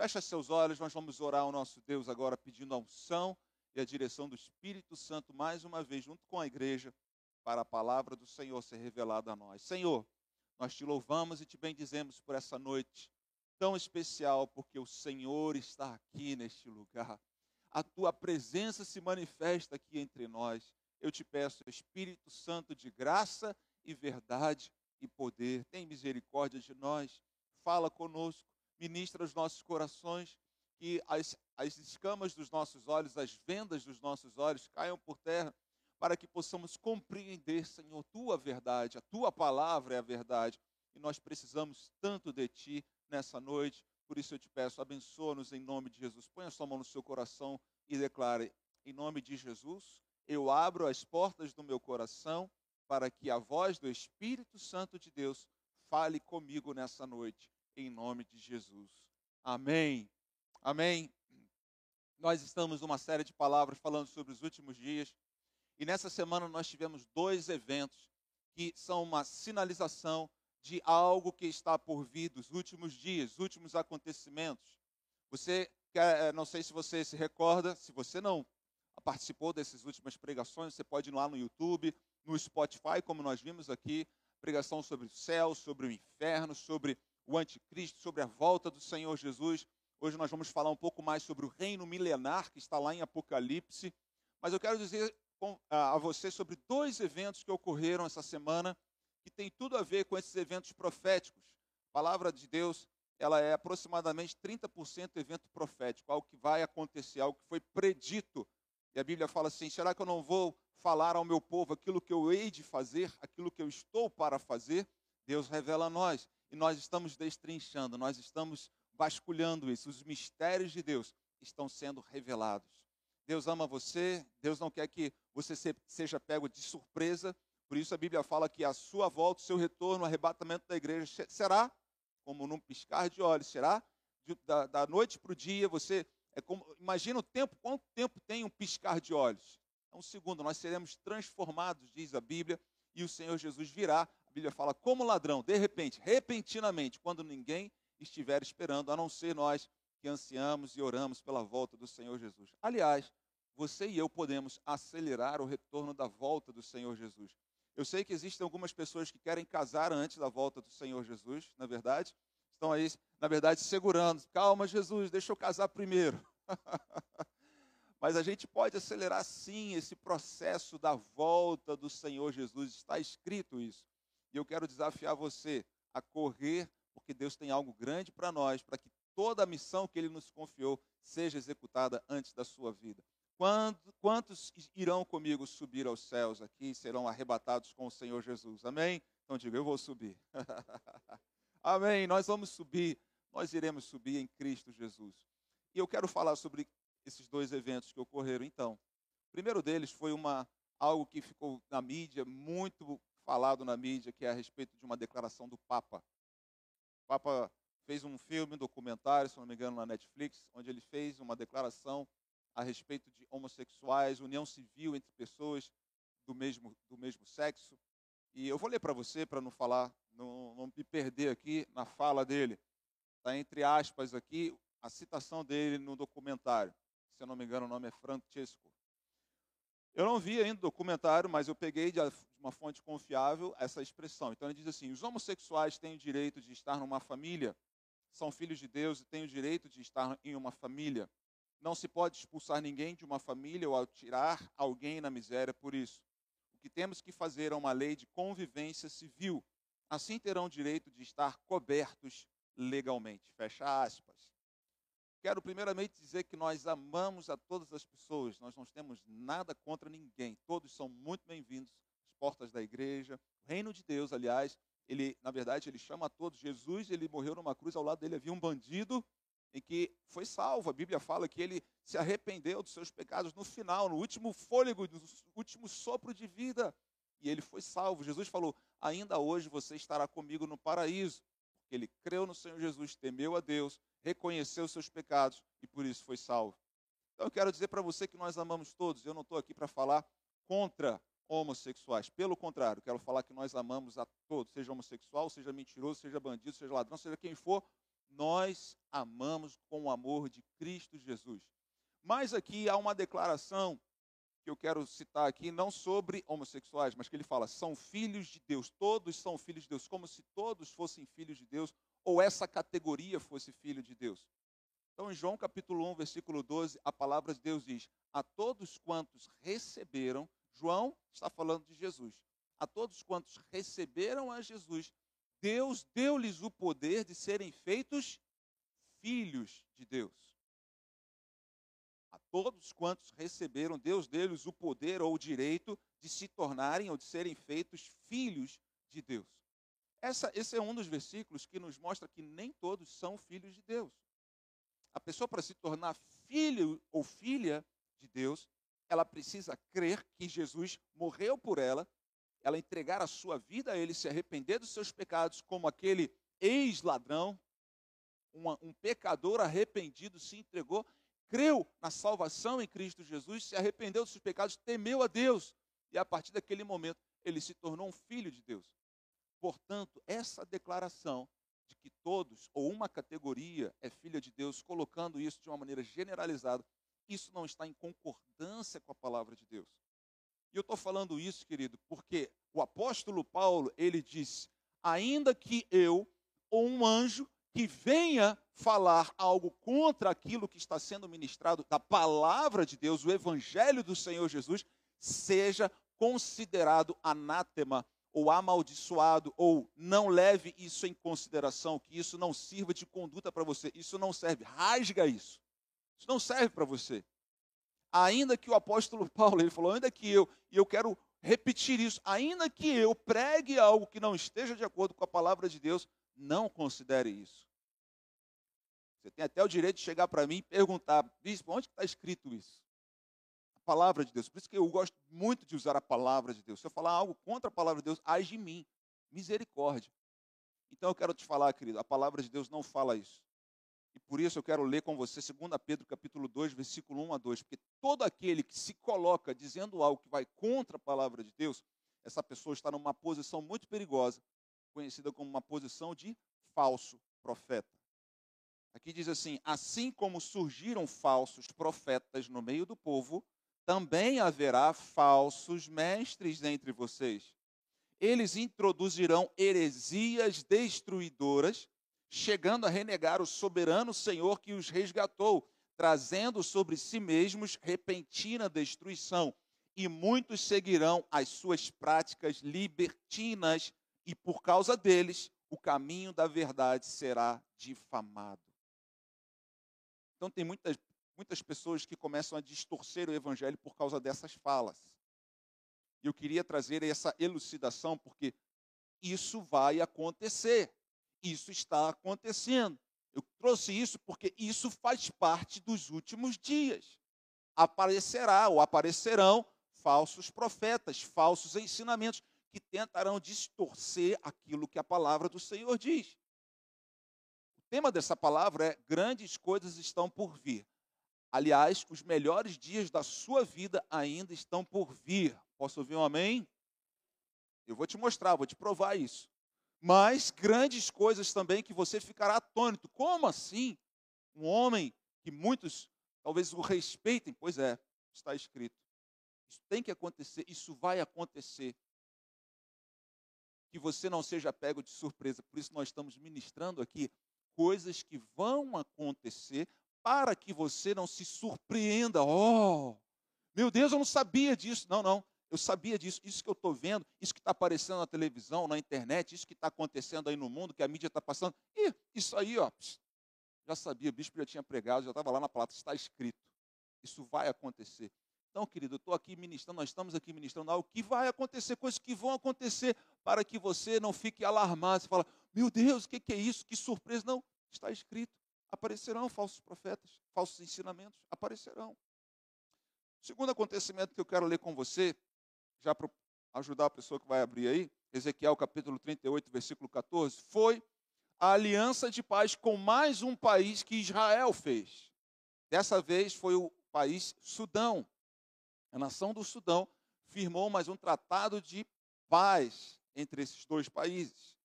Fecha seus olhos, nós vamos orar ao nosso Deus agora pedindo a unção e a direção do Espírito Santo mais uma vez junto com a igreja para a palavra do Senhor ser revelada a nós. Senhor, nós te louvamos e te bendizemos por essa noite tão especial, porque o Senhor está aqui neste lugar. A tua presença se manifesta aqui entre nós. Eu te peço, Espírito Santo de graça e verdade e poder, tem misericórdia de nós, fala conosco, ministra os nossos corações, que as, as escamas dos nossos olhos, as vendas dos nossos olhos caiam por terra, para que possamos compreender, Senhor, tua verdade, a tua palavra é a verdade, e nós precisamos tanto de ti nessa noite. Por isso eu te peço, abençoa-nos em nome de Jesus. Põe a sua mão no seu coração e declare: em nome de Jesus, eu abro as portas do meu coração para que a voz do Espírito Santo de Deus fale comigo nessa noite, em nome de Jesus. Amém. Amém. Nós estamos numa série de palavras falando sobre os últimos dias. E nessa semana nós tivemos dois eventos que são uma sinalização de algo que está por vir dos últimos dias, últimos acontecimentos. Você, eh, não sei se você se recorda, se você não participou dessas últimas pregações, você pode ir lá no YouTube, no Spotify, como nós vimos aqui, pregação sobre o céu, sobre o inferno, sobre o anticristo, sobre a volta do Senhor Jesus. Hoje nós vamos falar um pouco mais sobre o reino milenar que está lá em Apocalipse. Mas eu quero dizer a você sobre dois eventos que ocorreram essa semana que tem tudo a ver com esses eventos proféticos. A palavra de Deus, ela é aproximadamente 30% evento profético, algo que vai acontecer, algo que foi predito. E a Bíblia fala assim: será que eu não vou falar ao meu povo aquilo que eu hei de fazer, aquilo que eu estou para fazer? Deus revela a nós e nós estamos destrinchando, nós estamos vasculhando isso. Os mistérios de Deus estão sendo revelados. Deus ama você, Deus não quer que você seja pego de surpresa. Por isso a Bíblia fala que a sua volta, o seu retorno, o arrebatamento da igreja será como num piscar de olhos, será de, da, da, noite para o dia. Você é como, imagina o tempo, quanto tempo tem um piscar de olhos? É um segundo, nós seremos transformados, diz a Bíblia, e o Senhor Jesus virá. A Bíblia fala como ladrão, de repente, repentinamente, quando ninguém estiver esperando, a não ser nós que ansiamos e oramos pela volta do Senhor Jesus. Aliás, você e eu podemos acelerar o retorno da volta do Senhor Jesus. Eu sei que existem algumas pessoas que querem casar antes da volta do Senhor Jesus, na verdade. Estão aí, na verdade, segurando. Calma, Jesus, deixa eu casar primeiro. Mas a gente pode acelerar sim esse processo da volta do Senhor Jesus. Está escrito isso. E eu quero desafiar você a correr, porque Deus tem algo grande para nós, para que toda a missão que Ele nos confiou seja executada antes da sua vida. Quantos irão comigo subir aos céus aqui e serão arrebatados com o Senhor Jesus? Amém? Então diga, eu vou subir. Amém. Nós vamos subir, nós iremos subir em Cristo Jesus. E eu quero falar sobre esses dois eventos que ocorreram então. O primeiro deles foi uma algo que ficou na mídia, muito falado na mídia, que é a respeito de uma declaração do Papa. O Papa fez um filme, um documentário, se não me engano, na Netflix, onde ele fez uma declaração a respeito de homossexuais, união civil entre pessoas do mesmo, do mesmo sexo. E eu vou ler para você, para não falar, não, não me perder aqui na fala dele. Está entre aspas aqui a citação dele no documentário. Se eu não me engano, o nome é Francesco. Eu não vi ainda o documentário, mas eu peguei de uma fonte confiável essa expressão. Então ele diz assim: os homossexuais têm o direito de estar numa família, são filhos de Deus e têm o direito de estar em uma família. Não se pode expulsar ninguém de uma família ou tirar alguém na miséria por isso. O que temos que fazer é uma lei de convivência civil. Assim terão direito de estar cobertos legalmente. Fecha aspas. Quero primeiramente dizer que nós amamos a todas as pessoas, nós não temos nada contra ninguém, todos são muito bem-vindos às portas da igreja. O reino de Deus, aliás, ele, na verdade, ele chama a todos. Jesus, ele morreu numa cruz, ao lado dele havia um bandido em que foi salvo. A Bíblia fala que ele se arrependeu dos seus pecados no final, no último fôlego, no último sopro de vida. E ele foi salvo. Jesus falou: Ainda hoje você estará comigo no paraíso. Porque ele creu no Senhor Jesus, temeu a Deus, reconheceu os seus pecados e por isso foi salvo. Então eu quero dizer para você que nós amamos todos. Eu não estou aqui para falar contra homossexuais. Pelo contrário, quero falar que nós amamos a todos, seja homossexual, seja mentiroso, seja bandido, seja ladrão, seja quem for, nós amamos com o amor de Cristo Jesus. Mas aqui há uma declaração que eu quero citar aqui, não sobre homossexuais, mas que ele fala: são filhos de Deus, todos são filhos de Deus, como se todos fossem filhos de Deus, ou essa categoria fosse filho de Deus. Então, em João capítulo 1, versículo 12, a palavra de Deus diz: A todos quantos receberam, João está falando de Jesus, a todos quantos receberam a Jesus, Deus deu-lhes o poder de serem feitos filhos de Deus. A todos quantos receberam, Deus deu-lhes o poder ou o direito de se tornarem ou de serem feitos filhos de Deus. Essa, esse é um dos versículos que nos mostra que nem todos são filhos de Deus. A pessoa, para se tornar filho ou filha de Deus, ela precisa crer que Jesus morreu por ela, ela entregar a sua vida a Ele, se arrepender dos seus pecados, como aquele ex-ladrão, um pecador arrependido se entregou, creu na salvação em Cristo Jesus, se arrependeu dos seus pecados, temeu a Deus, e a partir daquele momento ele se tornou um filho de Deus. Portanto, essa declaração de que todos ou uma categoria é filha de Deus, colocando isso de uma maneira generalizada, isso não está em concordância com a palavra de Deus. E eu estou falando isso, querido, porque o apóstolo Paulo, ele diz: ainda que eu ou um anjo que venha falar algo contra aquilo que está sendo ministrado da palavra de Deus, o evangelho do Senhor Jesus, seja considerado anátema ou amaldiçoado, ou não leve isso em consideração, que isso não sirva de conduta para você. Isso não serve. Rasga isso. Isso não serve para você. Ainda que o apóstolo Paulo, ele falou, ainda que eu, e eu quero repetir isso, ainda que eu pregue algo que não esteja de acordo com a palavra de Deus, não considere isso. Você tem até o direito de chegar para mim e perguntar, bispo, onde está escrito isso? Palavra de Deus. Por isso que eu gosto muito de usar a palavra de Deus. Se eu falar algo contra a palavra de Deus, age em mim. Misericórdia. Então eu quero te falar, querido, a palavra de Deus não fala isso. E por isso eu quero ler com você 2 Pedro capítulo 2, versículo 1 a 2, porque todo aquele que se coloca dizendo algo que vai contra a palavra de Deus, essa pessoa está numa posição muito perigosa, conhecida como uma posição de falso profeta. Aqui diz assim: assim como surgiram falsos profetas no meio do povo, também haverá falsos mestres entre vocês. Eles introduzirão heresias destruidoras, chegando a renegar o soberano Senhor que os resgatou, trazendo sobre si mesmos repentina destruição. E muitos seguirão as suas práticas libertinas, e por causa deles, o caminho da verdade será difamado. Então, tem muitas muitas pessoas que começam a distorcer o evangelho por causa dessas falas. E eu queria trazer essa elucidação porque isso vai acontecer. Isso está acontecendo. Eu trouxe isso porque isso faz parte dos últimos dias. Aparecerá ou aparecerão falsos profetas, falsos ensinamentos que tentarão distorcer aquilo que a palavra do Senhor diz. O tema dessa palavra é: grandes coisas estão por vir. Aliás, os melhores dias da sua vida ainda estão por vir. Posso ouvir um amém? Eu vou te mostrar, vou te provar isso. Mas grandes coisas também que você ficará atônito. Como assim? Um homem que muitos talvez o respeitem. Pois é, está escrito. Isso tem que acontecer, isso vai acontecer. Que você não seja pego de surpresa. Por isso nós estamos ministrando aqui coisas que vão acontecer para que você não se surpreenda. Oh, meu Deus, eu não sabia disso. Não, não, eu sabia disso. Isso que eu estou vendo, isso que está aparecendo na televisão, na internet, isso que está acontecendo aí no mundo, que a mídia está passando. E isso aí, ó, já sabia, o bispo já tinha pregado, já estava lá na plata, está escrito. Isso vai acontecer. Então, querido, eu estou aqui ministrando, nós estamos aqui ministrando algo que vai acontecer, coisas que vão acontecer, para que você não fique alarmado. Você fala, meu Deus, o que, que é isso? Que surpresa. Não, está escrito aparecerão falsos profetas, falsos ensinamentos, aparecerão. O segundo acontecimento que eu quero ler com você, já para ajudar a pessoa que vai abrir aí, Ezequiel capítulo 38, versículo 14, foi a aliança de paz com mais um país que Israel fez. Dessa vez foi o país Sudão. A nação do Sudão firmou mais um tratado de paz entre esses dois países.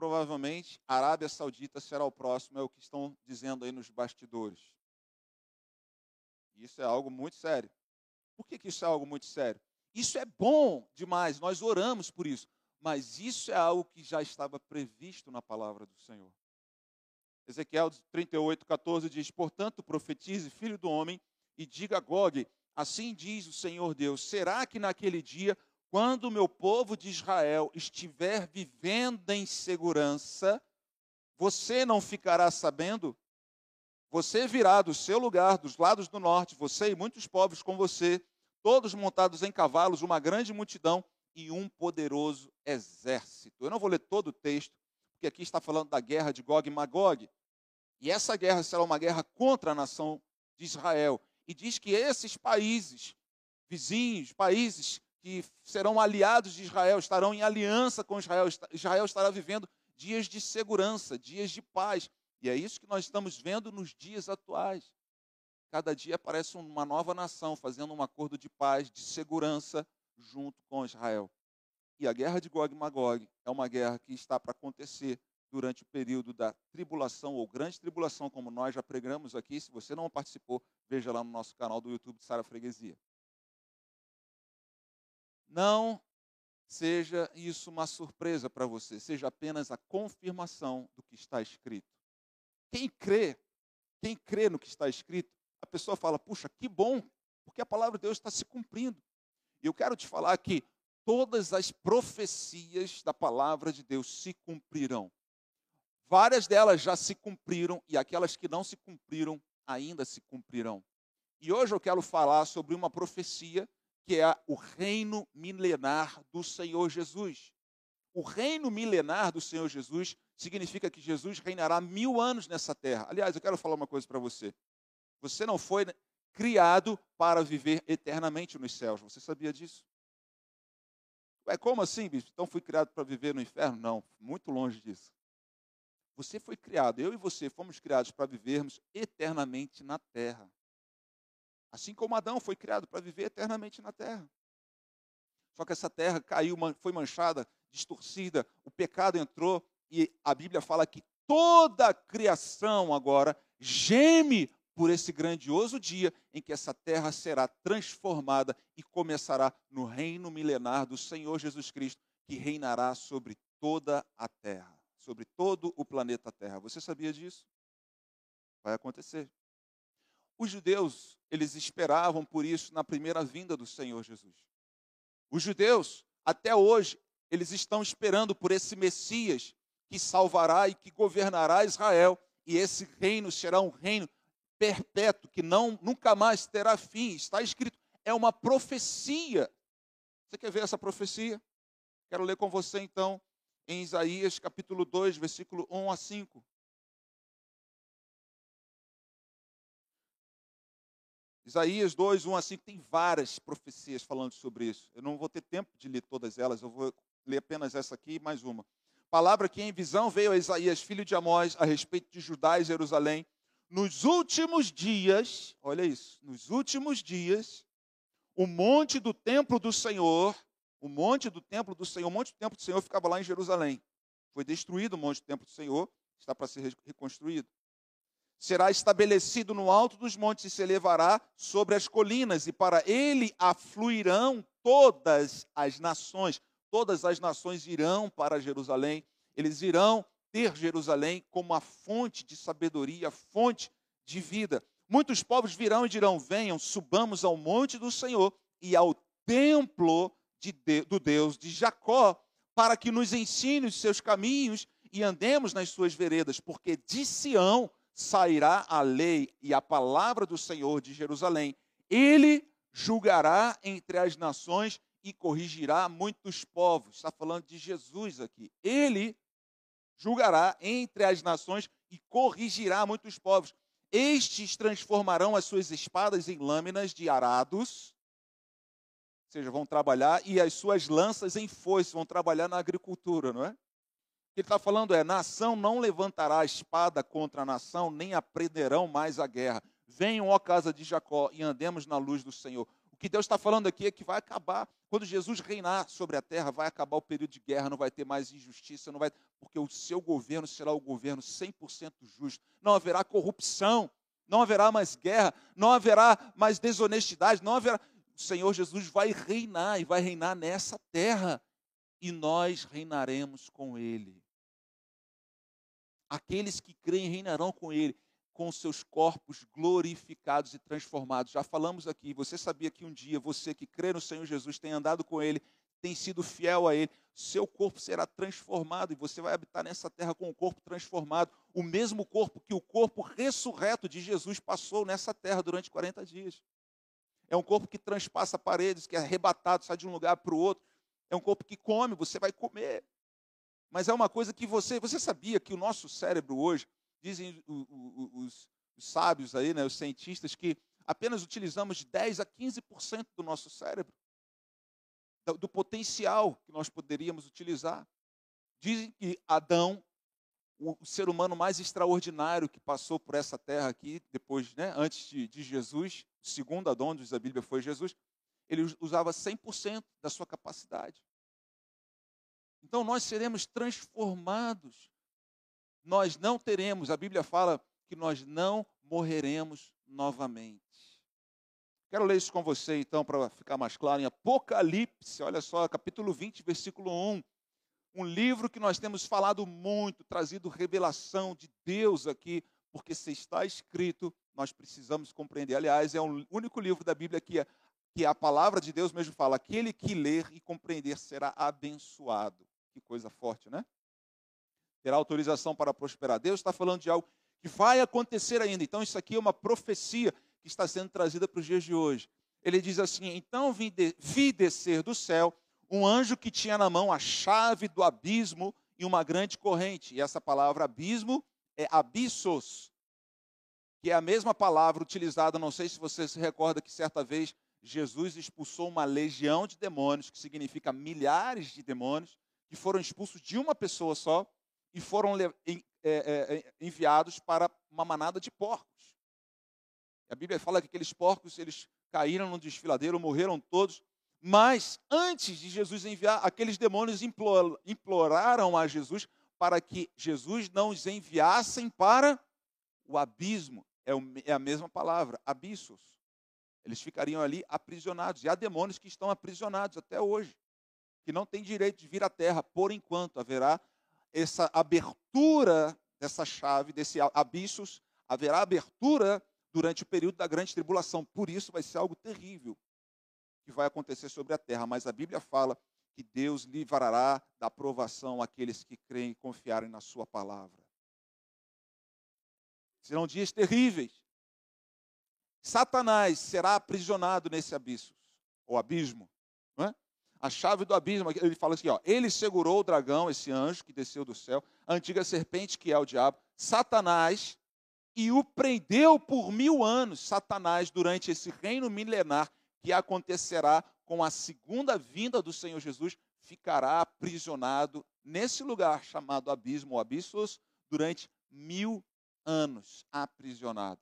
Provavelmente a Arábia Saudita será o próximo, é o que estão dizendo aí nos bastidores. Isso é algo muito sério. Por que, que isso é algo muito sério? Isso é bom demais, nós oramos por isso, mas isso é algo que já estava previsto na palavra do Senhor. Ezequiel 38, 14 diz: Portanto, profetize, filho do homem, e diga a Gog: Assim diz o Senhor Deus: será que naquele dia, quando o meu povo de Israel estiver vivendo em segurança, você não ficará sabendo? Você virá do seu lugar, dos lados do norte, você e muitos povos com você, todos montados em cavalos, uma grande multidão e um poderoso exército. Eu não vou ler todo o texto, porque aqui está falando da guerra de Gog e Magog. E essa guerra será uma guerra contra a nação de Israel. E diz que esses países, vizinhos, países que serão aliados de Israel, estarão em aliança com Israel. Israel estará vivendo dias de segurança, dias de paz. E é isso que nós estamos vendo nos dias atuais. Cada dia aparece uma nova nação fazendo um acordo de paz, de segurança, junto com Israel. E a guerra de Gog e Magog é uma guerra que está para acontecer durante o período da tribulação ou grande tribulação, como nós já pregamos aqui. Se você não participou, veja lá no nosso canal do YouTube de Sara Freguesia. Não seja isso uma surpresa para você, seja apenas a confirmação do que está escrito. Quem crê, quem crê no que está escrito, a pessoa fala: puxa, que bom, porque a palavra de Deus está se cumprindo. E eu quero te falar que todas as profecias da palavra de Deus se cumprirão. Várias delas já se cumpriram e aquelas que não se cumpriram ainda se cumprirão. E hoje eu quero falar sobre uma profecia que é o reino milenar do Senhor Jesus. O reino milenar do Senhor Jesus significa que Jesus reinará mil anos nessa terra. Aliás, eu quero falar uma coisa para você. Você não foi criado para viver eternamente nos céus. Você sabia disso? Ué, como assim, bispo? Então fui criado para viver no inferno? Não, muito longe disso. Você foi criado, eu e você fomos criados para vivermos eternamente na terra. Assim como Adão foi criado para viver eternamente na terra. Só que essa terra caiu, foi manchada, distorcida, o pecado entrou e a Bíblia fala que toda a criação agora geme por esse grandioso dia em que essa terra será transformada e começará no reino milenar do Senhor Jesus Cristo, que reinará sobre toda a terra, sobre todo o planeta Terra. Você sabia disso? Vai acontecer. Os judeus, eles esperavam por isso na primeira vinda do Senhor Jesus. Os judeus, até hoje, eles estão esperando por esse Messias que salvará e que governará Israel. E esse reino será um reino perpétuo, que não nunca mais terá fim. Está escrito, é uma profecia. Você quer ver essa profecia? Quero ler com você então em Isaías capítulo 2, versículo 1 a 5. Isaías 2, 1 a 5, tem várias profecias falando sobre isso. Eu não vou ter tempo de ler todas elas, eu vou ler apenas essa aqui e mais uma. Palavra que em visão veio a Isaías, filho de Amós, a respeito de Judá e Jerusalém, nos últimos dias, olha isso, nos últimos dias, o monte do templo do Senhor, o monte do templo do Senhor, o monte do templo do Senhor ficava lá em Jerusalém. Foi destruído o monte do templo do Senhor, está para ser reconstruído. Será estabelecido no alto dos montes e se elevará sobre as colinas, e para ele afluirão todas as nações. Todas as nações irão para Jerusalém, eles irão ter Jerusalém como a fonte de sabedoria, fonte de vida. Muitos povos virão e dirão: Venham, subamos ao monte do Senhor e ao templo de, do Deus de Jacó, para que nos ensine os seus caminhos e andemos nas suas veredas, porque de Sião sairá a lei e a palavra do Senhor de Jerusalém. Ele julgará entre as nações e corrigirá muitos povos. Está falando de Jesus aqui. Ele julgará entre as nações e corrigirá muitos povos. Estes transformarão as suas espadas em lâminas de arados, ou seja, vão trabalhar, e as suas lanças em foice, vão trabalhar na agricultura, não é? Ele está falando é: nação não levantará a espada contra a nação, nem aprenderão mais a guerra. Venham, ó casa de Jacó, e andemos na luz do Senhor. O que Deus está falando aqui é que vai acabar. Quando Jesus reinar sobre a terra, vai acabar o período de guerra, não vai ter mais injustiça, não vai, porque o seu governo será o governo 100% justo. Não haverá corrupção, não haverá mais guerra, não haverá mais desonestidade, não haverá. O Senhor Jesus vai reinar e vai reinar nessa terra e nós reinaremos com ele. Aqueles que creem reinarão com ele com seus corpos glorificados e transformados. Já falamos aqui, você sabia que um dia você que crê no Senhor Jesus tem andado com Ele, tem sido fiel a Ele, seu corpo será transformado e você vai habitar nessa terra com o corpo transformado, o mesmo corpo que o corpo ressurreto de Jesus passou nessa terra durante 40 dias. É um corpo que transpassa paredes, que é arrebatado, sai de um lugar para o outro. É um corpo que come, você vai comer. Mas é uma coisa que você, você sabia que o nosso cérebro hoje, dizem os, os sábios aí, né, os cientistas, que apenas utilizamos de 10 a 15% do nosso cérebro, do, do potencial que nós poderíamos utilizar. Dizem que Adão, o, o ser humano mais extraordinário que passou por essa terra aqui, depois, né, antes de, de Jesus, segundo Adão, diz a Bíblia, foi Jesus, ele usava 100% da sua capacidade. Então nós seremos transformados nós não teremos, a Bíblia fala que nós não morreremos novamente. Quero ler isso com você então para ficar mais claro em Apocalipse, olha só, capítulo 20, versículo 1. Um livro que nós temos falado muito, trazido revelação de Deus aqui, porque se está escrito, nós precisamos compreender. Aliás, é o único livro da Bíblia que, é, que a palavra de Deus mesmo fala: aquele que ler e compreender será abençoado. Que coisa forte, né? terá autorização para prosperar. Deus está falando de algo que vai acontecer ainda. Então, isso aqui é uma profecia que está sendo trazida para os dias de hoje. Ele diz assim: Então vi, de, vi descer do céu um anjo que tinha na mão a chave do abismo e uma grande corrente. E essa palavra abismo é abissos, que é a mesma palavra utilizada, não sei se você se recorda que certa vez Jesus expulsou uma legião de demônios, que significa milhares de demônios, que foram expulsos de uma pessoa só e foram é, é, é, enviados para uma manada de porcos. A Bíblia fala que aqueles porcos eles caíram no desfiladeiro, morreram todos. Mas antes de Jesus enviar, aqueles demônios imploraram a Jesus para que Jesus não os enviassem para o abismo. É a mesma palavra, abissos. Eles ficariam ali aprisionados. E há demônios que estão aprisionados até hoje, que não têm direito de vir à terra. Por enquanto, haverá essa abertura dessa chave, desse abissos, haverá abertura durante o período da grande tribulação. Por isso vai ser algo terrível que vai acontecer sobre a terra. Mas a Bíblia fala que Deus livrará da aprovação aqueles que creem e confiarem na sua palavra. Serão dias terríveis. Satanás será aprisionado nesse abismo, ou abismo a chave do abismo. Ele fala assim: ó, ele segurou o dragão, esse anjo que desceu do céu, a antiga serpente que é o diabo, Satanás, e o prendeu por mil anos. Satanás, durante esse reino milenar que acontecerá com a segunda vinda do Senhor Jesus, ficará aprisionado nesse lugar chamado abismo ou abissos durante mil anos aprisionado.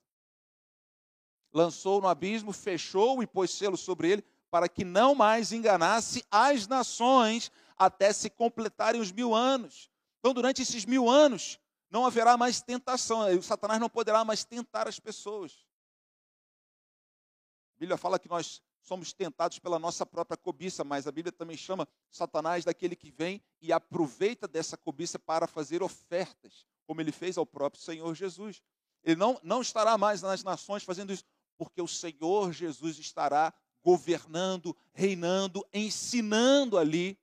Lançou no abismo, fechou e pôs selo sobre ele para que não mais enganasse as nações até se completarem os mil anos. Então, durante esses mil anos, não haverá mais tentação, o Satanás não poderá mais tentar as pessoas. A Bíblia fala que nós somos tentados pela nossa própria cobiça, mas a Bíblia também chama Satanás daquele que vem e aproveita dessa cobiça para fazer ofertas, como ele fez ao próprio Senhor Jesus. Ele não, não estará mais nas nações fazendo isso, porque o Senhor Jesus estará governando, reinando, ensinando ali.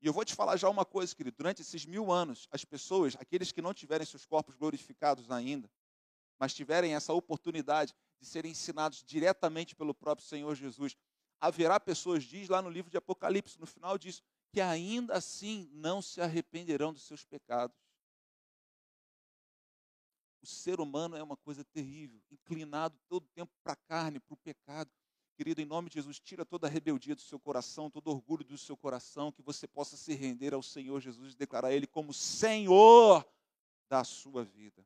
E eu vou te falar já uma coisa, querido: durante esses mil anos, as pessoas, aqueles que não tiverem seus corpos glorificados ainda, mas tiverem essa oportunidade de serem ensinados diretamente pelo próprio Senhor Jesus, haverá pessoas, diz lá no livro de Apocalipse, no final disso, que ainda assim não se arrependerão dos seus pecados. O ser humano é uma coisa terrível, inclinado todo o tempo para a carne, para o pecado. Querido, em nome de Jesus, tira toda a rebeldia do seu coração, todo orgulho do seu coração, que você possa se render ao Senhor Jesus e declarar Ele como Senhor da sua vida.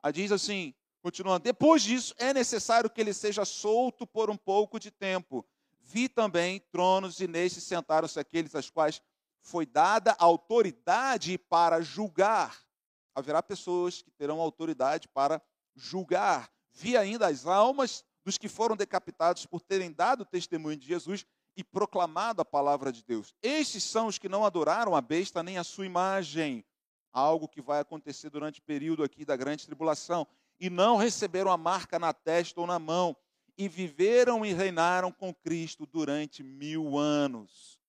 Aí diz assim: Continuando, depois disso, é necessário que ele seja solto por um pouco de tempo. Vi também tronos e nestes sentaram-se aqueles aos quais foi dada autoridade para julgar. Haverá pessoas que terão autoridade para julgar. Vi ainda as almas dos que foram decapitados por terem dado testemunho de Jesus e proclamado a palavra de Deus. Estes são os que não adoraram a besta nem a sua imagem, algo que vai acontecer durante o período aqui da grande tribulação, e não receberam a marca na testa ou na mão, e viveram e reinaram com Cristo durante mil anos.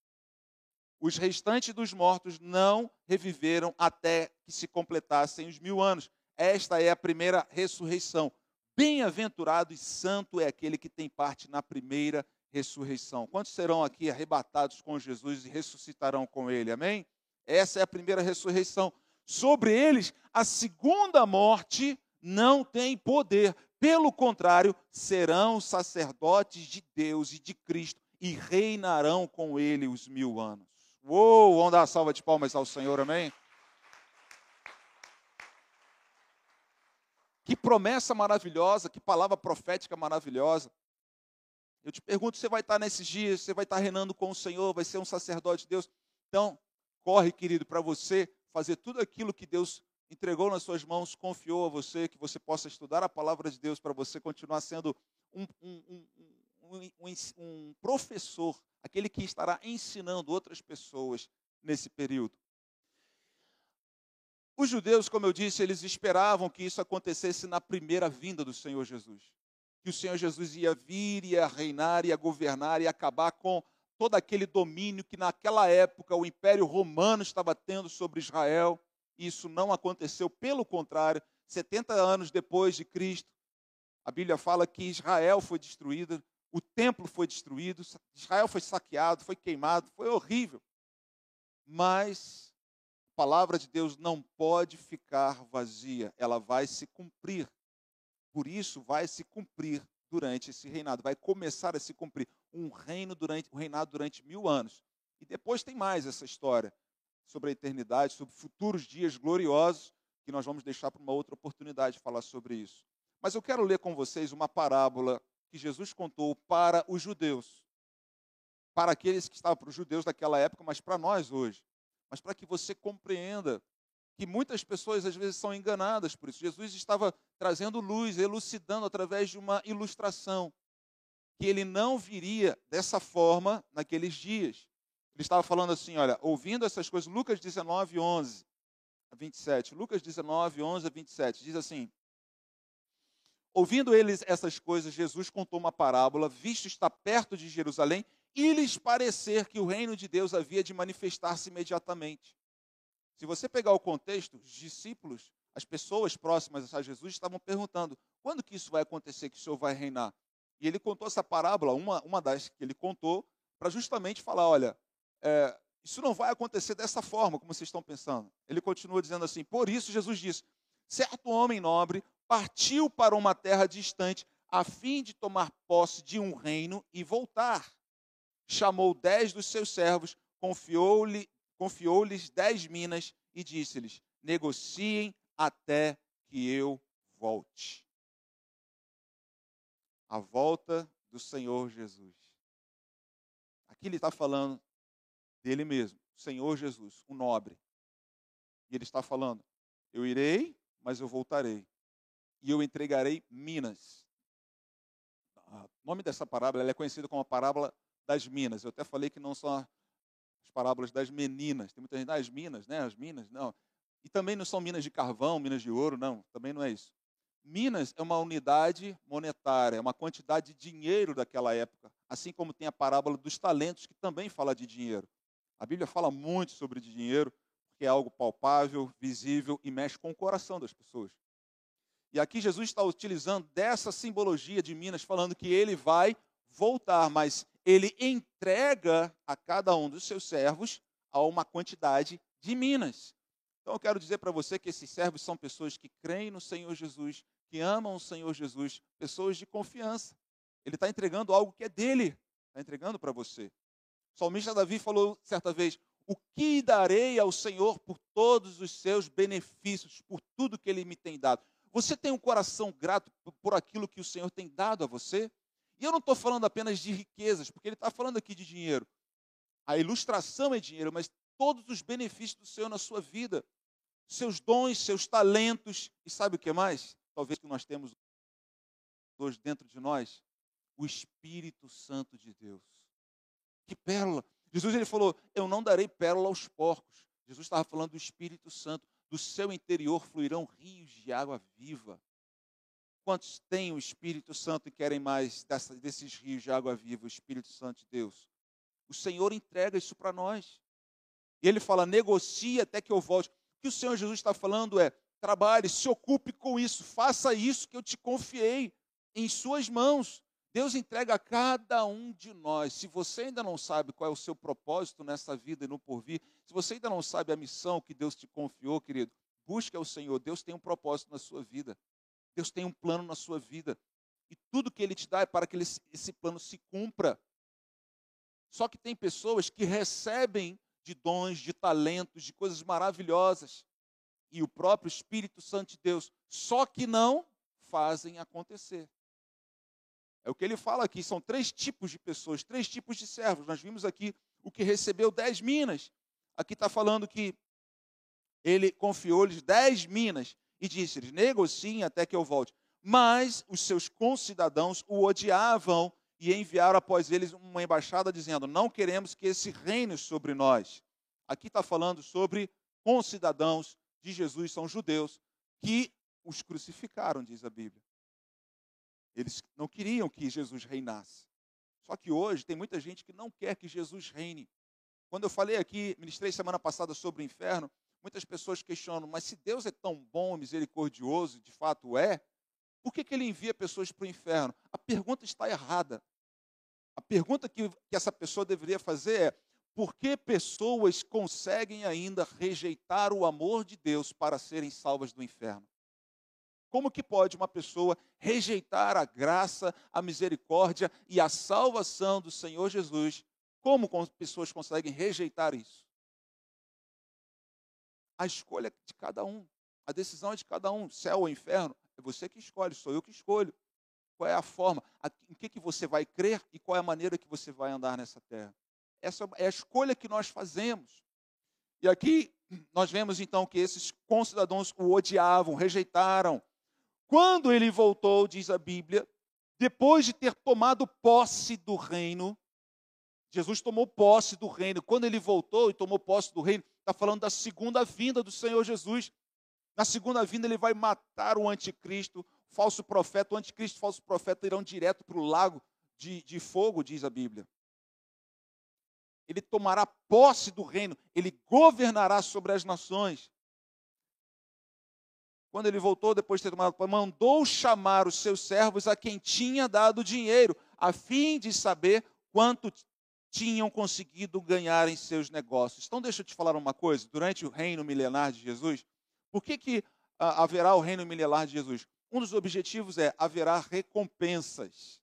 Os restantes dos mortos não reviveram até que se completassem os mil anos. Esta é a primeira ressurreição. Bem-aventurado e santo é aquele que tem parte na primeira ressurreição. Quantos serão aqui arrebatados com Jesus e ressuscitarão com ele? Amém? Essa é a primeira ressurreição. Sobre eles, a segunda morte não tem poder. Pelo contrário, serão sacerdotes de Deus e de Cristo e reinarão com ele os mil anos. Uou, vamos dar uma salva de palmas ao Senhor, amém? Que promessa maravilhosa, que palavra profética maravilhosa. Eu te pergunto, você vai estar nesses dias, você vai estar reinando com o Senhor, vai ser um sacerdote de Deus. Então, corre, querido, para você fazer tudo aquilo que Deus entregou nas suas mãos, confiou a você, que você possa estudar a palavra de Deus para você continuar sendo um, um, um, um, professor, aquele que estará ensinando outras pessoas nesse período. Os judeus, como eu disse, eles esperavam que isso acontecesse na primeira vinda do Senhor Jesus que o Senhor Jesus ia vir, ia reinar, ia governar e acabar com todo aquele domínio que naquela época o Império Romano estava tendo sobre Israel. Isso não aconteceu, pelo contrário, 70 anos depois de Cristo, a Bíblia fala que Israel foi destruída, o templo foi destruído, Israel foi saqueado, foi queimado, foi horrível. Mas palavra de Deus não pode ficar vazia, ela vai se cumprir. Por isso vai se cumprir durante esse reinado, vai começar a se cumprir um reino durante um reinado durante mil anos. E depois tem mais essa história sobre a eternidade, sobre futuros dias gloriosos, que nós vamos deixar para uma outra oportunidade falar sobre isso. Mas eu quero ler com vocês uma parábola que Jesus contou para os judeus. Para aqueles que estavam para os judeus daquela época, mas para nós hoje. Mas para que você compreenda que muitas pessoas às vezes são enganadas por isso. Jesus estava trazendo luz, elucidando através de uma ilustração que ele não viria dessa forma naqueles dias. Ele estava falando assim, olha, ouvindo essas coisas, Lucas 19, 11 a 27. Lucas 19, 11 a 27, diz assim, Ouvindo eles essas coisas, Jesus contou uma parábola, visto estar perto de Jerusalém, e lhes parecer que o reino de Deus havia de manifestar-se imediatamente. Se você pegar o contexto, os discípulos, as pessoas próximas a Jesus estavam perguntando: quando que isso vai acontecer, que o Senhor vai reinar? E ele contou essa parábola, uma, uma das que ele contou, para justamente falar: olha, é, isso não vai acontecer dessa forma, como vocês estão pensando. Ele continua dizendo assim: por isso Jesus disse: certo homem nobre partiu para uma terra distante a fim de tomar posse de um reino e voltar. Chamou dez dos seus servos, confiou-lhe confiou-lhes dez minas e disse-lhes: negociem até que eu volte. A volta do Senhor Jesus. Aqui ele está falando dele mesmo, Senhor Jesus, o nobre. E ele está falando: Eu irei, mas eu voltarei. E eu entregarei Minas. O nome dessa parábola é conhecida como a parábola das Minas. Eu até falei que não são parábolas das meninas. Tem muita gente, ah, as minas, né? As minas, não. E também não são minas de carvão, minas de ouro, não. Também não é isso. Minas é uma unidade monetária, é uma quantidade de dinheiro daquela época. Assim como tem a parábola dos talentos, que também fala de dinheiro. A Bíblia fala muito sobre dinheiro, porque é algo palpável, visível e mexe com o coração das pessoas. E aqui Jesus está utilizando dessa simbologia de Minas, falando que ele vai voltar, mas ele entrega a cada um dos seus servos a uma quantidade de minas. Então eu quero dizer para você que esses servos são pessoas que creem no Senhor Jesus, que amam o Senhor Jesus, pessoas de confiança. Ele está entregando algo que é dele, está entregando para você. O salmista Davi falou certa vez: O que darei ao Senhor por todos os seus benefícios, por tudo que ele me tem dado? Você tem um coração grato por aquilo que o Senhor tem dado a você? E eu não estou falando apenas de riquezas, porque ele está falando aqui de dinheiro. A ilustração é dinheiro, mas todos os benefícios do Senhor na sua vida, seus dons, seus talentos, e sabe o que mais? Talvez que nós temos hoje dentro de nós, o Espírito Santo de Deus. Que pérola! Jesus ele falou: Eu não darei pérola aos porcos. Jesus estava falando do Espírito Santo. Do seu interior fluirão rios de água viva. Quantos têm o Espírito Santo e querem mais dessa, desses rios de água viva, o Espírito Santo de Deus? O Senhor entrega isso para nós. E ele fala: negocie até que eu volte. O que o Senhor Jesus está falando é: trabalhe, se ocupe com isso, faça isso que eu te confiei em suas mãos. Deus entrega a cada um de nós. Se você ainda não sabe qual é o seu propósito nessa vida e no porvir, se você ainda não sabe a missão que Deus te confiou, querido, busque ao Senhor. Deus tem um propósito na sua vida. Deus tem um plano na sua vida. E tudo que Ele te dá é para que esse plano se cumpra. Só que tem pessoas que recebem de dons, de talentos, de coisas maravilhosas. E o próprio Espírito Santo de Deus, só que não fazem acontecer. É o que ele fala aqui, são três tipos de pessoas, três tipos de servos. Nós vimos aqui o que recebeu dez minas. Aqui está falando que ele confiou-lhes dez minas e disse-lhes: negociem até que eu volte. Mas os seus concidadãos o odiavam e enviaram após eles uma embaixada dizendo: Não queremos que esse reine sobre nós. Aqui está falando sobre concidadãos de Jesus, são judeus, que os crucificaram, diz a Bíblia. Eles não queriam que Jesus reinasse. Só que hoje tem muita gente que não quer que Jesus reine. Quando eu falei aqui, ministrei semana passada sobre o inferno, muitas pessoas questionam, mas se Deus é tão bom, misericordioso, de fato é, por que, que ele envia pessoas para o inferno? A pergunta está errada. A pergunta que, que essa pessoa deveria fazer é: por que pessoas conseguem ainda rejeitar o amor de Deus para serem salvas do inferno? Como que pode uma pessoa rejeitar a graça, a misericórdia e a salvação do Senhor Jesus? Como pessoas conseguem rejeitar isso? A escolha é de cada um, a decisão é de cada um, céu ou inferno, é você que escolhe, sou eu que escolho. Qual é a forma, em que, que você vai crer e qual é a maneira que você vai andar nessa terra. Essa é a escolha que nós fazemos. E aqui nós vemos então que esses concidadãos o odiavam, rejeitaram, quando ele voltou, diz a Bíblia, depois de ter tomado posse do reino, Jesus tomou posse do reino. Quando ele voltou e tomou posse do reino, está falando da segunda vinda do Senhor Jesus. Na segunda vinda, ele vai matar o anticristo, o falso profeta. O anticristo e o falso profeta irão direto para o lago de, de fogo, diz a Bíblia. Ele tomará posse do reino, ele governará sobre as nações quando ele voltou, depois de ter tomado mandou chamar os seus servos a quem tinha dado dinheiro, a fim de saber quanto tinham conseguido ganhar em seus negócios. Então, deixa eu te falar uma coisa: durante o reino milenar de Jesus, por que, que ah, haverá o reino milenar de Jesus? Um dos objetivos é haverá recompensas.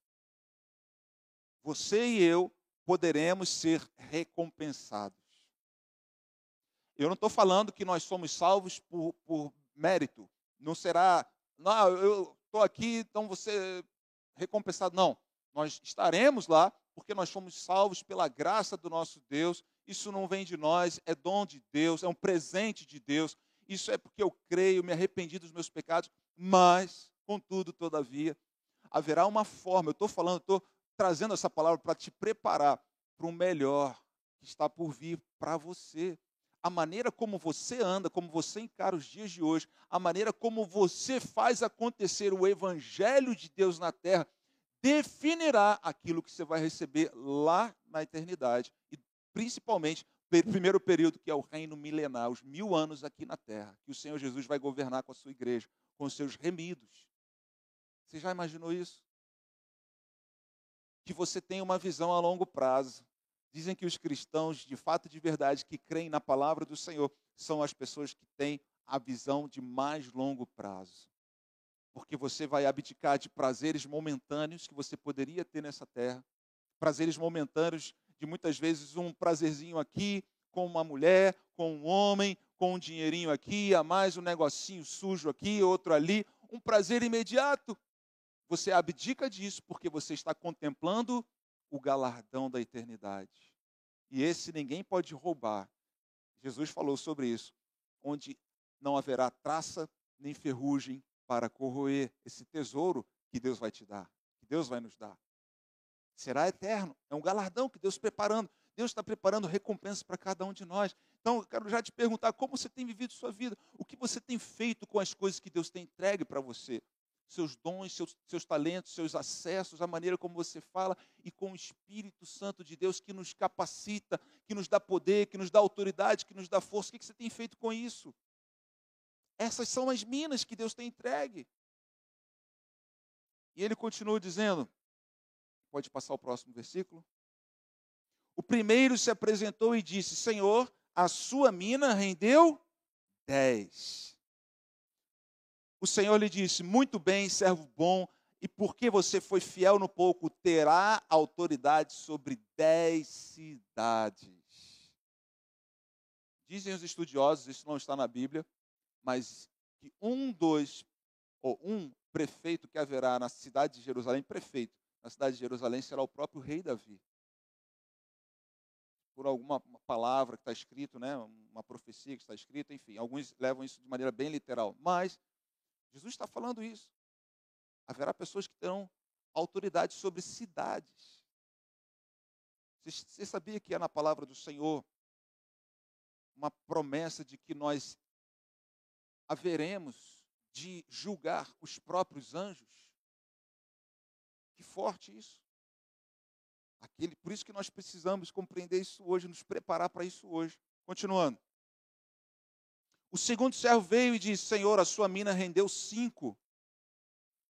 Você e eu poderemos ser recompensados. Eu não estou falando que nós somos salvos por, por mérito. Não será, não, eu estou aqui, então você recompensado. Não, nós estaremos lá porque nós fomos salvos pela graça do nosso Deus. Isso não vem de nós, é dom de Deus, é um presente de Deus. Isso é porque eu creio, me arrependi dos meus pecados, mas, contudo, todavia, haverá uma forma. Eu estou falando, estou trazendo essa palavra para te preparar para o melhor que está por vir para você a maneira como você anda, como você encara os dias de hoje, a maneira como você faz acontecer o evangelho de Deus na terra, definirá aquilo que você vai receber lá na eternidade e principalmente primeiro período que é o reino milenar, os mil anos aqui na terra, que o Senhor Jesus vai governar com a sua igreja, com os seus remidos. Você já imaginou isso? Que você tem uma visão a longo prazo Dizem que os cristãos, de fato de verdade, que creem na palavra do Senhor, são as pessoas que têm a visão de mais longo prazo. Porque você vai abdicar de prazeres momentâneos que você poderia ter nessa terra, prazeres momentâneos de muitas vezes um prazerzinho aqui com uma mulher, com um homem, com um dinheirinho aqui, a mais um negocinho sujo aqui, outro ali, um prazer imediato. Você abdica disso porque você está contemplando o galardão da eternidade. E esse ninguém pode roubar. Jesus falou sobre isso, onde não haverá traça nem ferrugem para corroer esse tesouro que Deus vai te dar, que Deus vai nos dar. Será eterno, é um galardão que Deus preparando. Deus está preparando recompensa para cada um de nós. Então, eu quero já te perguntar como você tem vivido sua vida, o que você tem feito com as coisas que Deus tem entregue para você, seus dons, seus, seus talentos, seus acessos, a maneira como você fala e com o Espírito Santo de Deus que nos capacita, que nos dá poder, que nos dá autoridade, que nos dá força. O que você tem feito com isso? Essas são as minas que Deus tem entregue. E ele continua dizendo, pode passar o próximo versículo? O primeiro se apresentou e disse: Senhor, a sua mina rendeu dez. O Senhor lhe disse: Muito bem, servo bom, e porque você foi fiel no pouco, terá autoridade sobre dez cidades. Dizem os estudiosos, isso não está na Bíblia, mas que um dos, ou um prefeito que haverá na cidade de Jerusalém, prefeito na cidade de Jerusalém, será o próprio rei Davi por alguma palavra que está escrito, né, uma profecia que está escrita, enfim, alguns levam isso de maneira bem literal. Mas Jesus está falando isso. Haverá pessoas que terão autoridade sobre cidades. Você sabia que é na palavra do Senhor uma promessa de que nós haveremos de julgar os próprios anjos? Que forte isso. Aquele, por isso que nós precisamos compreender isso hoje, nos preparar para isso hoje. Continuando. O segundo servo veio e disse: Senhor, a sua mina rendeu cinco.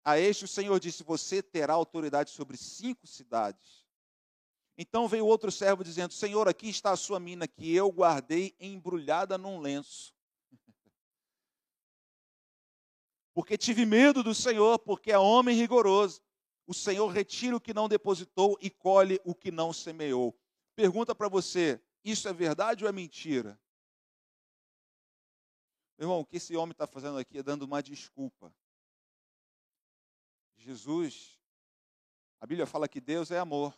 A este o Senhor disse: Você terá autoridade sobre cinco cidades. Então veio outro servo dizendo: Senhor, aqui está a sua mina que eu guardei embrulhada num lenço. Porque tive medo do Senhor, porque é homem rigoroso o Senhor retira o que não depositou e colhe o que não semeou. Pergunta para você: isso é verdade ou é mentira? Meu irmão, o que esse homem está fazendo aqui é dando uma desculpa. Jesus, a Bíblia fala que Deus é amor,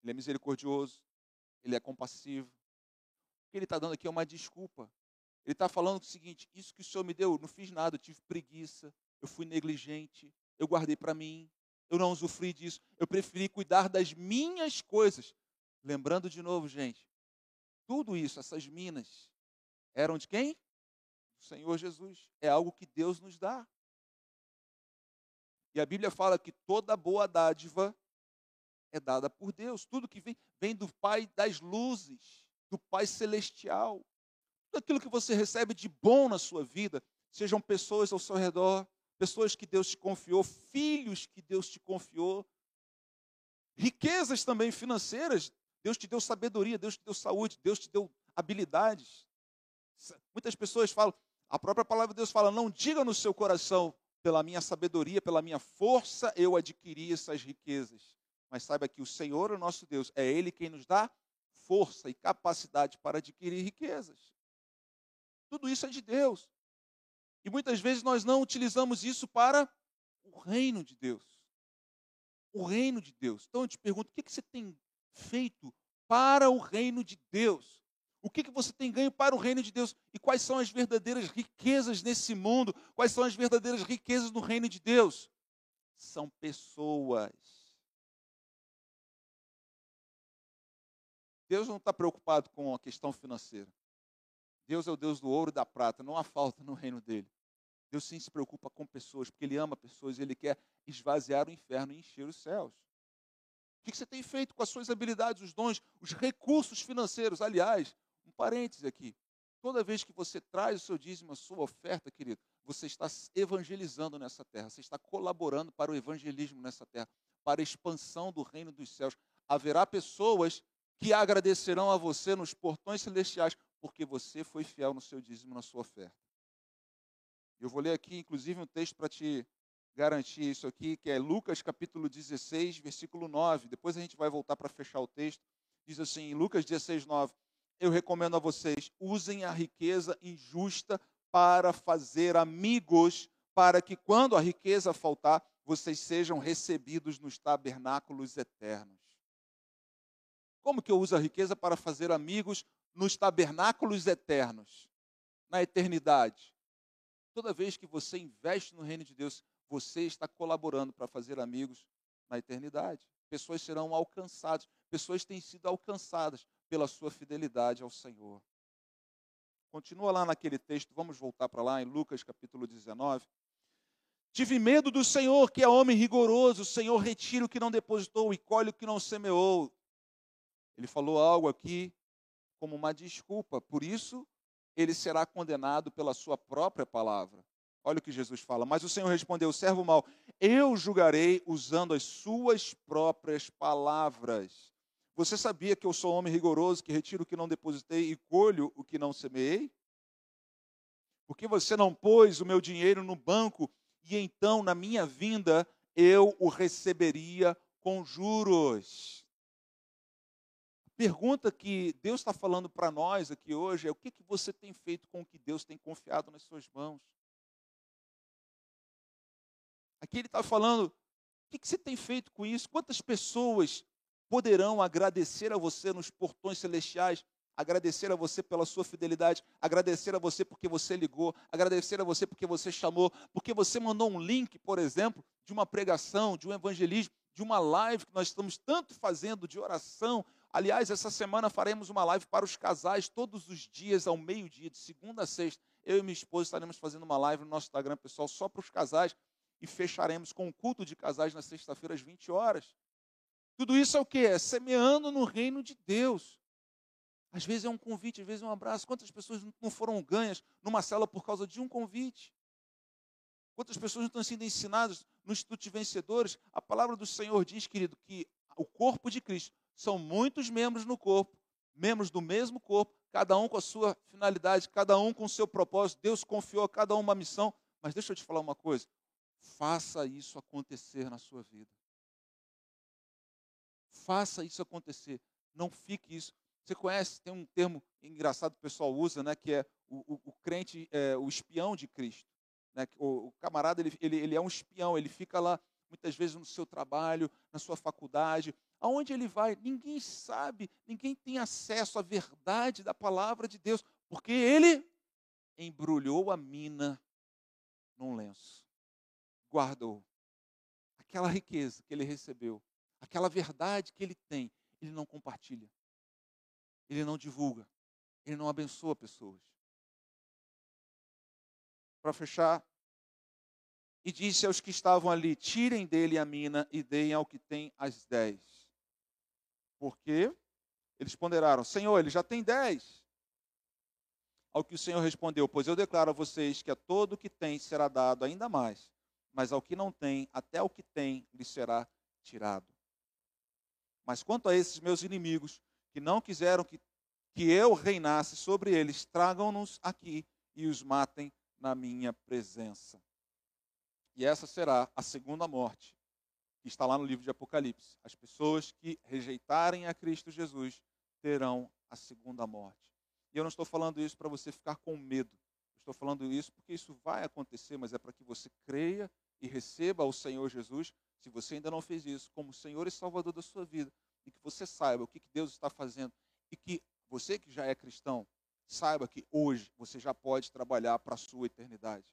Ele é misericordioso, Ele é compassivo. O que Ele está dando aqui é uma desculpa. Ele está falando o seguinte: isso que o Senhor me deu, eu não fiz nada, eu tive preguiça, eu fui negligente, eu guardei para mim, eu não usufruí disso. Eu preferi cuidar das minhas coisas. Lembrando de novo, gente, tudo isso, essas minas, eram de quem? Do Senhor Jesus. É algo que Deus nos dá. E a Bíblia fala que toda boa dádiva é dada por Deus. Tudo que vem, vem do Pai das luzes, do Pai celestial. Tudo aquilo que você recebe de bom na sua vida, sejam pessoas ao seu redor, pessoas que Deus te confiou, filhos que Deus te confiou, riquezas também financeiras. Deus te deu sabedoria, Deus te deu saúde, Deus te deu habilidades. Muitas pessoas falam, a própria palavra de Deus fala: não diga no seu coração, pela minha sabedoria, pela minha força, eu adquiri essas riquezas. Mas saiba que o Senhor, o nosso Deus, é Ele quem nos dá força e capacidade para adquirir riquezas. Tudo isso é de Deus. E muitas vezes nós não utilizamos isso para o reino de Deus. O reino de Deus. Então eu te pergunto: o que, você tem feito para o reino de Deus? O que, que você tem ganho para o reino de Deus? E quais são as verdadeiras riquezas nesse mundo? Quais são as verdadeiras riquezas no reino de Deus? São pessoas. Deus não está preocupado com a questão financeira. Deus é o Deus do ouro e da prata, não há falta no reino dele. Deus sim se preocupa com pessoas, porque ele ama pessoas ele quer esvaziar o inferno e encher os céus. O que você tem feito com as suas habilidades, os dons, os recursos financeiros? Aliás, um parêntese aqui. Toda vez que você traz o seu dízimo, a sua oferta, querido, você está evangelizando nessa terra, você está colaborando para o evangelismo nessa terra, para a expansão do reino dos céus. Haverá pessoas que agradecerão a você nos portões celestiais porque você foi fiel no seu dízimo, na sua oferta. Eu vou ler aqui, inclusive, um texto para te garantir isso aqui, que é Lucas capítulo 16, versículo 9. Depois a gente vai voltar para fechar o texto. Diz assim, Lucas 16, 9. Eu recomendo a vocês, usem a riqueza injusta para fazer amigos, para que quando a riqueza faltar, vocês sejam recebidos nos tabernáculos eternos. Como que eu uso a riqueza para fazer amigos nos tabernáculos eternos, na eternidade? Toda vez que você investe no reino de Deus, você está colaborando para fazer amigos na eternidade. Pessoas serão alcançadas, pessoas têm sido alcançadas pela sua fidelidade ao Senhor. Continua lá naquele texto, vamos voltar para lá em Lucas capítulo 19. Tive medo do Senhor, que é homem rigoroso, o Senhor retira o que não depositou e colhe o que não semeou. Ele falou algo aqui como uma desculpa, por isso ele será condenado pela sua própria palavra. Olha o que Jesus fala. Mas o Senhor respondeu: servo mau, eu julgarei usando as suas próprias palavras. Você sabia que eu sou homem rigoroso, que retiro o que não depositei e colho o que não semeei? Porque você não pôs o meu dinheiro no banco e então, na minha vinda, eu o receberia com juros? Pergunta que Deus está falando para nós aqui hoje é: o que, que você tem feito com o que Deus tem confiado nas suas mãos? Aqui ele está falando: o que, que você tem feito com isso? Quantas pessoas poderão agradecer a você nos portões celestiais, agradecer a você pela sua fidelidade, agradecer a você porque você ligou, agradecer a você porque você chamou, porque você mandou um link, por exemplo, de uma pregação, de um evangelismo, de uma live que nós estamos tanto fazendo de oração. Aliás, essa semana faremos uma live para os casais todos os dias ao meio-dia, de segunda a sexta. Eu e minha esposa estaremos fazendo uma live no nosso Instagram pessoal só para os casais e fecharemos com o culto de casais na sexta-feira às 20 horas. Tudo isso é o que? É semeando no reino de Deus. Às vezes é um convite, às vezes é um abraço. Quantas pessoas não foram ganhas numa cela por causa de um convite? Quantas pessoas não estão sendo ensinadas no Instituto de Vencedores? A palavra do Senhor diz, querido, que o corpo de Cristo são muitos membros no corpo, membros do mesmo corpo, cada um com a sua finalidade, cada um com o seu propósito. Deus confiou a cada um uma missão. Mas deixa eu te falar uma coisa: faça isso acontecer na sua vida. Faça isso acontecer. Não fique isso. Você conhece, tem um termo engraçado que o pessoal usa, né, que é o, o, o crente, é, o espião de Cristo. Né? O, o camarada, ele, ele, ele é um espião, ele fica lá muitas vezes no seu trabalho, na sua faculdade, aonde ele vai, ninguém sabe, ninguém tem acesso à verdade da palavra de Deus, porque ele embrulhou a mina num lenço, guardou aquela riqueza que ele recebeu, aquela verdade que ele tem, ele não compartilha, ele não divulga, ele não abençoa pessoas. Para fechar, e disse aos que estavam ali: Tirem dele a mina e deem ao que tem as dez. Porque eles ponderaram: Senhor, ele já tem dez. Ao que o Senhor respondeu: Pois eu declaro a vocês que a todo o que tem será dado ainda mais, mas ao que não tem, até o que tem lhe será tirado. Mas quanto a esses meus inimigos, que não quiseram que, que eu reinasse sobre eles, tragam-nos aqui e os matem na minha presença. E essa será a segunda morte, que está lá no livro de Apocalipse. As pessoas que rejeitarem a Cristo Jesus terão a segunda morte. E eu não estou falando isso para você ficar com medo. Estou falando isso porque isso vai acontecer, mas é para que você creia e receba o Senhor Jesus se você ainda não fez isso, como Senhor e Salvador da sua vida, e que você saiba o que Deus está fazendo, e que você que já é cristão, saiba que hoje você já pode trabalhar para a sua eternidade.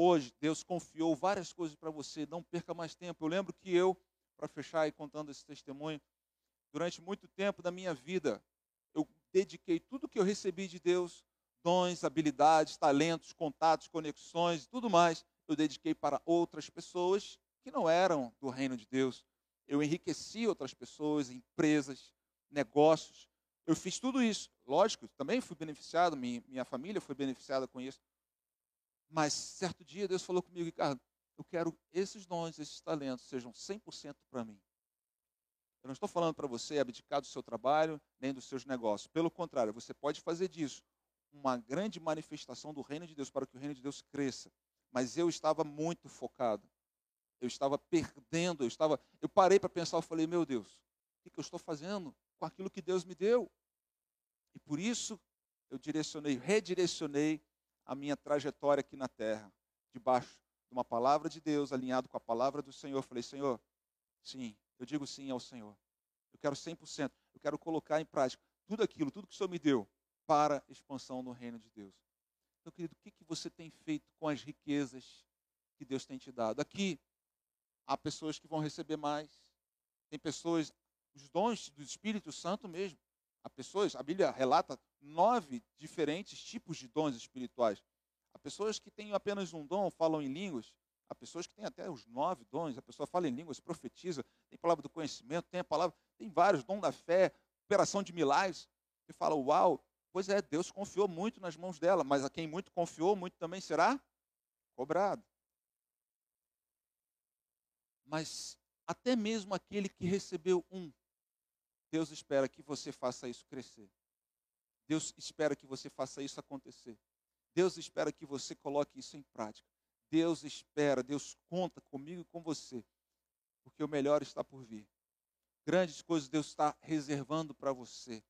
Hoje, Deus confiou várias coisas para você, não perca mais tempo. Eu lembro que eu, para fechar e contando esse testemunho, durante muito tempo da minha vida, eu dediquei tudo que eu recebi de Deus, dons, habilidades, talentos, contatos, conexões tudo mais, eu dediquei para outras pessoas que não eram do reino de Deus. Eu enriqueci outras pessoas, empresas, negócios. Eu fiz tudo isso. Lógico, também fui beneficiado, minha, minha família foi beneficiada com isso. Mas certo dia Deus falou comigo, Ricardo, eu quero esses dons, esses talentos sejam 100% para mim. Eu não estou falando para você abdicar do seu trabalho, nem dos seus negócios. Pelo contrário, você pode fazer disso uma grande manifestação do reino de Deus para que o reino de Deus cresça. Mas eu estava muito focado eu estava perdendo, eu estava, eu parei para pensar, eu falei, meu Deus, o que, eu estou fazendo com aquilo que Deus me deu? E por isso eu direcionei, redirecionei a minha trajetória aqui na terra, de debaixo de uma palavra de Deus, alinhado com a palavra do Senhor. Falei, Senhor, sim, eu digo sim ao Senhor. Eu quero 100%, eu quero colocar em prática tudo aquilo, tudo que o Senhor me deu para expansão no reino de Deus. Então, querido, o que, que você tem feito com as riquezas que Deus tem te dado? Aqui, há pessoas que vão receber mais, tem pessoas, os dons do Espírito Santo mesmo. Há pessoas, a Bíblia relata nove diferentes tipos de dons espirituais. Há pessoas que têm apenas um dom, falam em línguas. Há pessoas que têm até os nove dons. A pessoa fala em línguas, profetiza, tem palavra do conhecimento, tem a palavra, tem vários dons da fé, operação de milagres. E fala, uau, pois é, Deus confiou muito nas mãos dela, mas a quem muito confiou, muito também será cobrado. Mas até mesmo aquele que recebeu um, Deus espera que você faça isso crescer. Deus espera que você faça isso acontecer. Deus espera que você coloque isso em prática. Deus espera, Deus conta comigo e com você, porque o melhor está por vir. Grandes coisas Deus está reservando para você.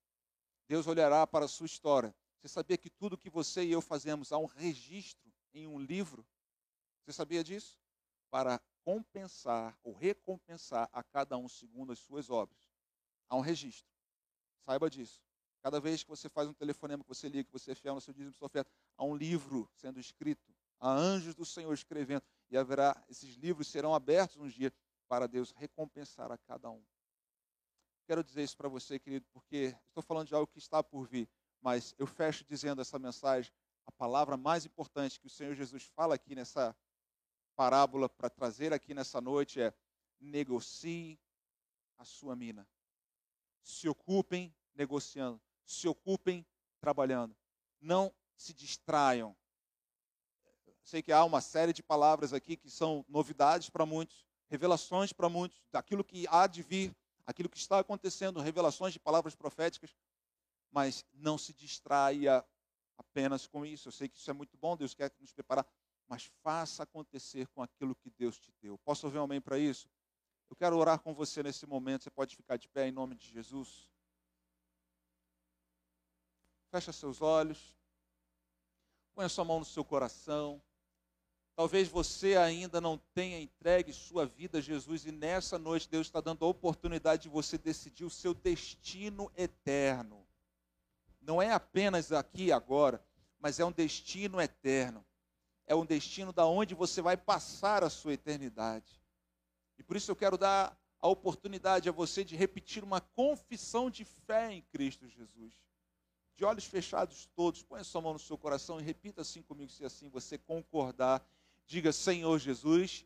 Deus olhará para a sua história. Você sabia que tudo que você e eu fazemos há um registro em um livro? Você sabia disso? Para compensar ou recompensar a cada um segundo as suas obras. Há um registro. Saiba disso. Cada vez que você faz um telefonema, que você liga, que você é fiel no seu dízimo, sua oferta, há um livro sendo escrito, há anjos do Senhor escrevendo, e haverá, esses livros serão abertos um dia para Deus recompensar a cada um. Quero dizer isso para você, querido, porque estou falando de algo que está por vir, mas eu fecho dizendo essa mensagem, a palavra mais importante que o Senhor Jesus fala aqui nessa parábola para trazer aqui nessa noite é: negocie a sua mina. Se ocupem negociando se ocupem trabalhando. Não se distraiam. Sei que há uma série de palavras aqui que são novidades para muitos, revelações para muitos, daquilo que há de vir, aquilo que está acontecendo, revelações de palavras proféticas, mas não se distraia apenas com isso. Eu sei que isso é muito bom, Deus quer nos preparar, mas faça acontecer com aquilo que Deus te deu. Posso ouvir um amém para isso? Eu quero orar com você nesse momento. Você pode ficar de pé em nome de Jesus. Fecha seus olhos. Põe sua mão no seu coração. Talvez você ainda não tenha entregue sua vida a Jesus e nessa noite Deus está dando a oportunidade de você decidir o seu destino eterno. Não é apenas aqui e agora, mas é um destino eterno. É um destino da onde você vai passar a sua eternidade. E por isso eu quero dar a oportunidade a você de repetir uma confissão de fé em Cristo Jesus de olhos fechados todos, põe a sua mão no seu coração e repita assim comigo, se assim você concordar. Diga: Senhor Jesus,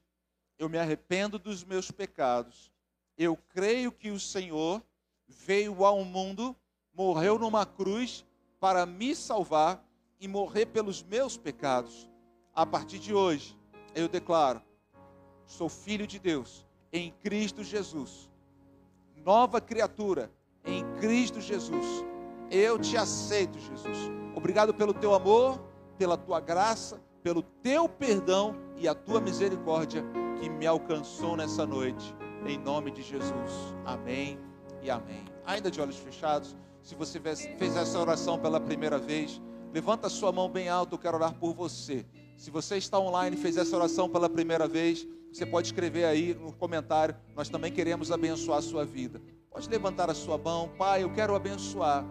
eu me arrependo dos meus pecados. Eu creio que o Senhor veio ao mundo, morreu numa cruz para me salvar e morrer pelos meus pecados. A partir de hoje, eu declaro: sou filho de Deus em Cristo Jesus. Nova criatura em Cristo Jesus eu te aceito, Jesus. Obrigado pelo teu amor, pela tua graça, pelo teu perdão e a tua misericórdia que me alcançou nessa noite. Em nome de Jesus. Amém e amém. Ainda de olhos fechados, se você fez essa oração pela primeira vez, levanta sua mão bem alta, eu quero orar por você. Se você está online e fez essa oração pela primeira vez, você pode escrever aí no comentário, nós também queremos abençoar a sua vida. Pode levantar a sua mão, Pai, eu quero abençoar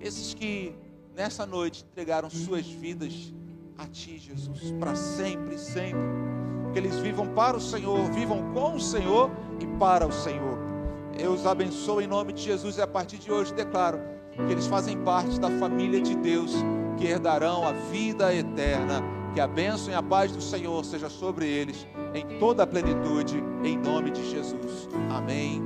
esses que nessa noite entregaram suas vidas a Ti, Jesus, para sempre, sempre. Que eles vivam para o Senhor, vivam com o Senhor e para o Senhor. Eu os abençoo em nome de Jesus e a partir de hoje declaro que eles fazem parte da família de Deus, que herdarão a vida eterna. Que a bênção e a paz do Senhor seja sobre eles em toda a plenitude, em nome de Jesus. Amém